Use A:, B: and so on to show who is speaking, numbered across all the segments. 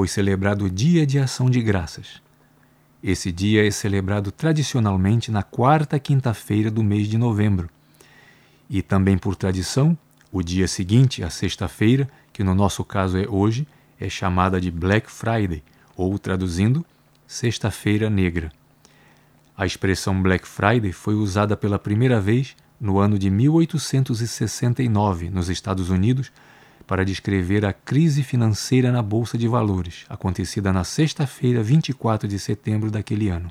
A: Foi celebrado o Dia de Ação de Graças. Esse dia é celebrado tradicionalmente na quarta quinta-feira do mês de novembro. E também por tradição, o dia seguinte, a sexta-feira, que no nosso caso é hoje, é chamada de Black Friday, ou traduzindo, Sexta-feira Negra. A expressão Black Friday foi usada pela primeira vez no ano de 1869 nos Estados Unidos para descrever a crise financeira na Bolsa de Valores, acontecida na sexta-feira, 24 de setembro daquele ano.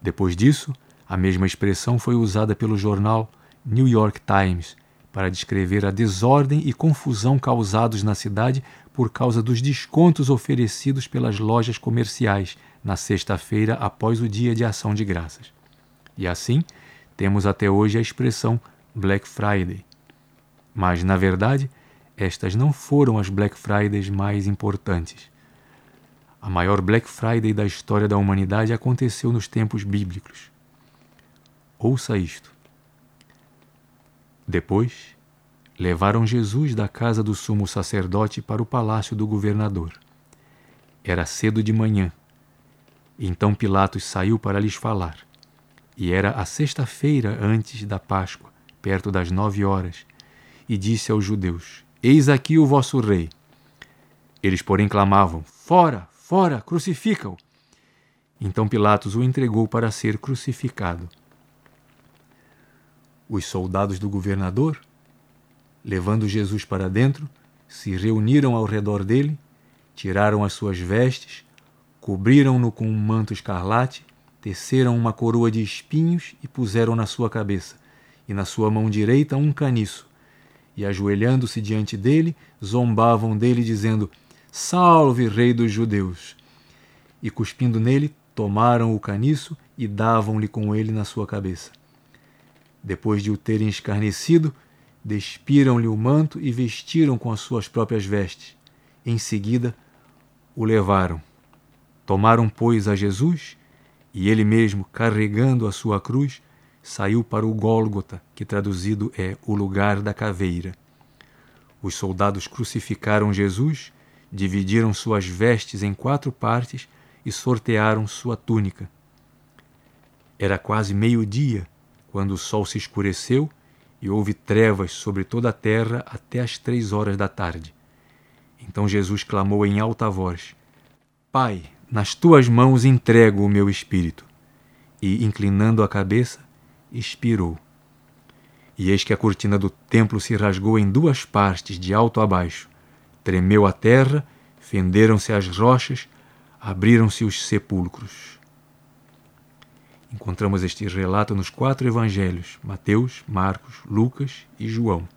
A: Depois disso, a mesma expressão foi usada pelo jornal New York Times para descrever a desordem e confusão causados na cidade por causa dos descontos oferecidos pelas lojas comerciais na sexta-feira após o dia de ação de graças. E assim, temos até hoje a expressão Black Friday. Mas, na verdade, estas não foram as Black Fridays mais importantes. A maior Black Friday da história da humanidade aconteceu nos tempos bíblicos. Ouça isto. Depois, levaram Jesus da casa do sumo sacerdote para o palácio do governador. Era cedo de manhã. Então Pilatos saiu para lhes falar. E era a sexta-feira antes da Páscoa, perto das nove horas, e disse aos judeus: Eis aqui o vosso rei. Eles, porém, clamavam: Fora, fora, crucifica-o. Então Pilatos o entregou para ser crucificado. Os soldados do governador, levando Jesus para dentro, se reuniram ao redor dele, tiraram as suas vestes, cobriram-no com um manto escarlate, teceram uma coroa de espinhos e puseram na sua cabeça, e na sua mão direita um caniço. E ajoelhando-se diante dele, zombavam dele, dizendo: Salve, Rei dos Judeus! E cuspindo nele, tomaram o caniço e davam-lhe com ele na sua cabeça. Depois de o terem escarnecido, despiram-lhe o manto e vestiram com as suas próprias vestes. Em seguida, o levaram. Tomaram, pois, a Jesus, e ele mesmo, carregando a sua cruz, saiu para o Gólgota, que traduzido é o lugar da caveira. Os soldados crucificaram Jesus, dividiram suas vestes em quatro partes e sortearam sua túnica. Era quase meio-dia quando o sol se escureceu e houve trevas sobre toda a terra até as três horas da tarde. Então Jesus clamou em alta voz: Pai, nas tuas mãos entrego o meu espírito. E, inclinando a cabeça, expirou. E eis que a cortina do templo se rasgou em duas partes, de alto a baixo. Tremeu a terra, fenderam-se as rochas, abriram-se os sepulcros. Encontramos este relato nos quatro evangelhos: Mateus, Marcos, Lucas e João.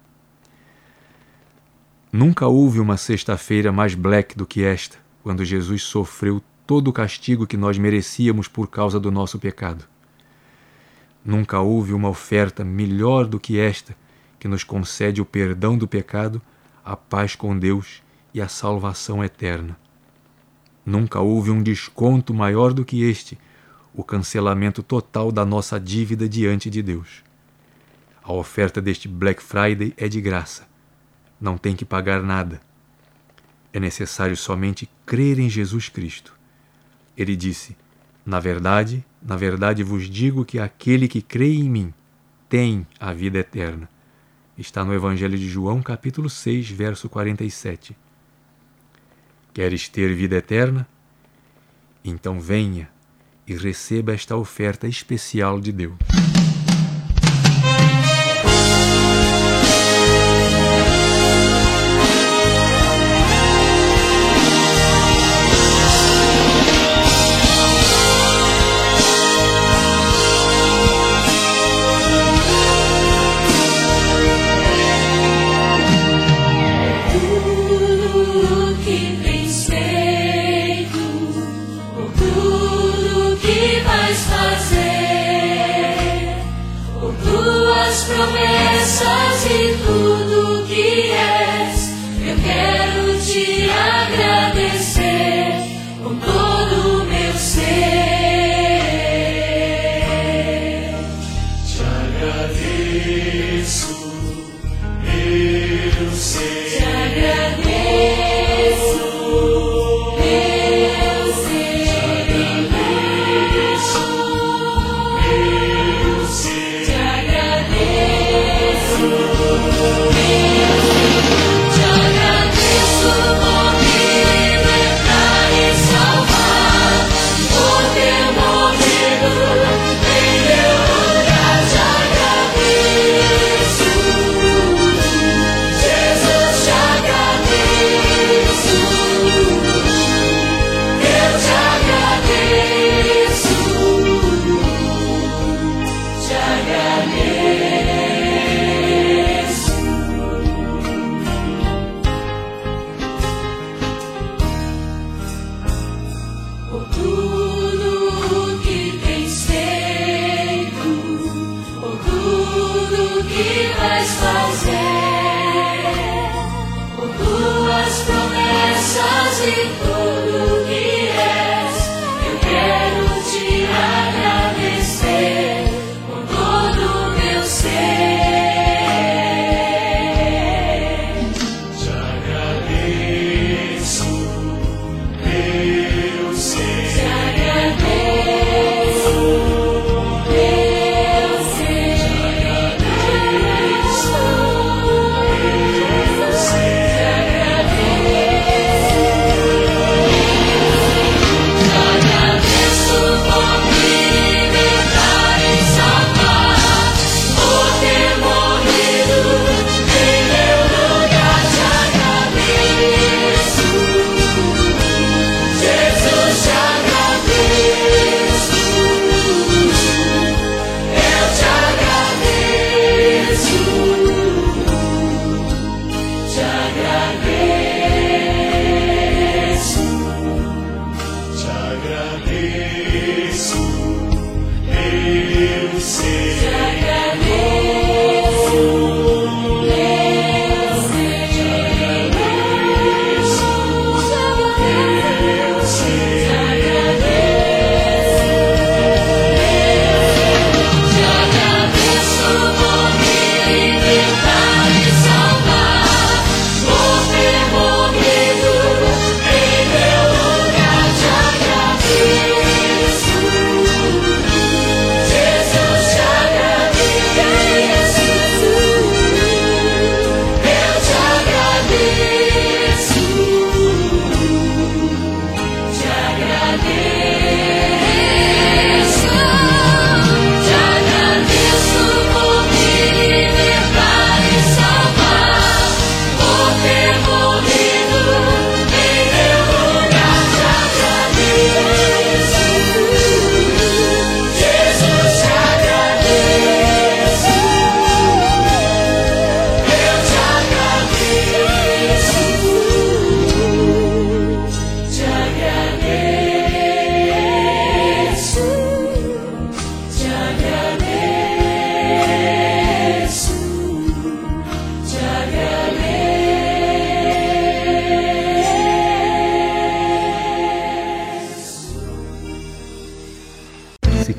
A: Nunca houve uma sexta-feira mais black do que esta, quando Jesus sofreu todo o castigo que nós merecíamos por causa do nosso pecado. Nunca houve uma oferta melhor do que esta, que nos concede o perdão do pecado, a paz com Deus e a salvação eterna. Nunca houve um desconto maior do que este o cancelamento total da nossa dívida diante de Deus. A oferta deste Black Friday é de graça. Não tem que pagar nada. É necessário somente crer em Jesus Cristo. Ele disse: Na verdade, na verdade vos digo que aquele que crê em mim tem a vida eterna. Está no Evangelho de João, capítulo 6, verso 47. Queres ter vida eterna? Então venha e receba esta oferta especial de Deus.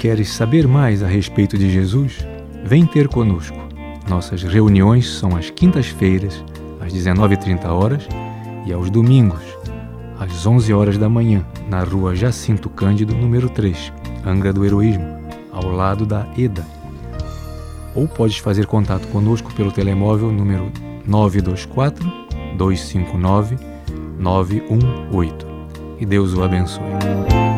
A: queres saber mais a respeito de Jesus, vem ter conosco. Nossas reuniões são às quintas-feiras, às 19h30 horas, e aos domingos, às 11 horas da manhã, na rua Jacinto Cândido, número 3, Angra do Heroísmo, ao lado da EDA. Ou podes fazer contato conosco pelo telemóvel número 924 259 918. E Deus o abençoe.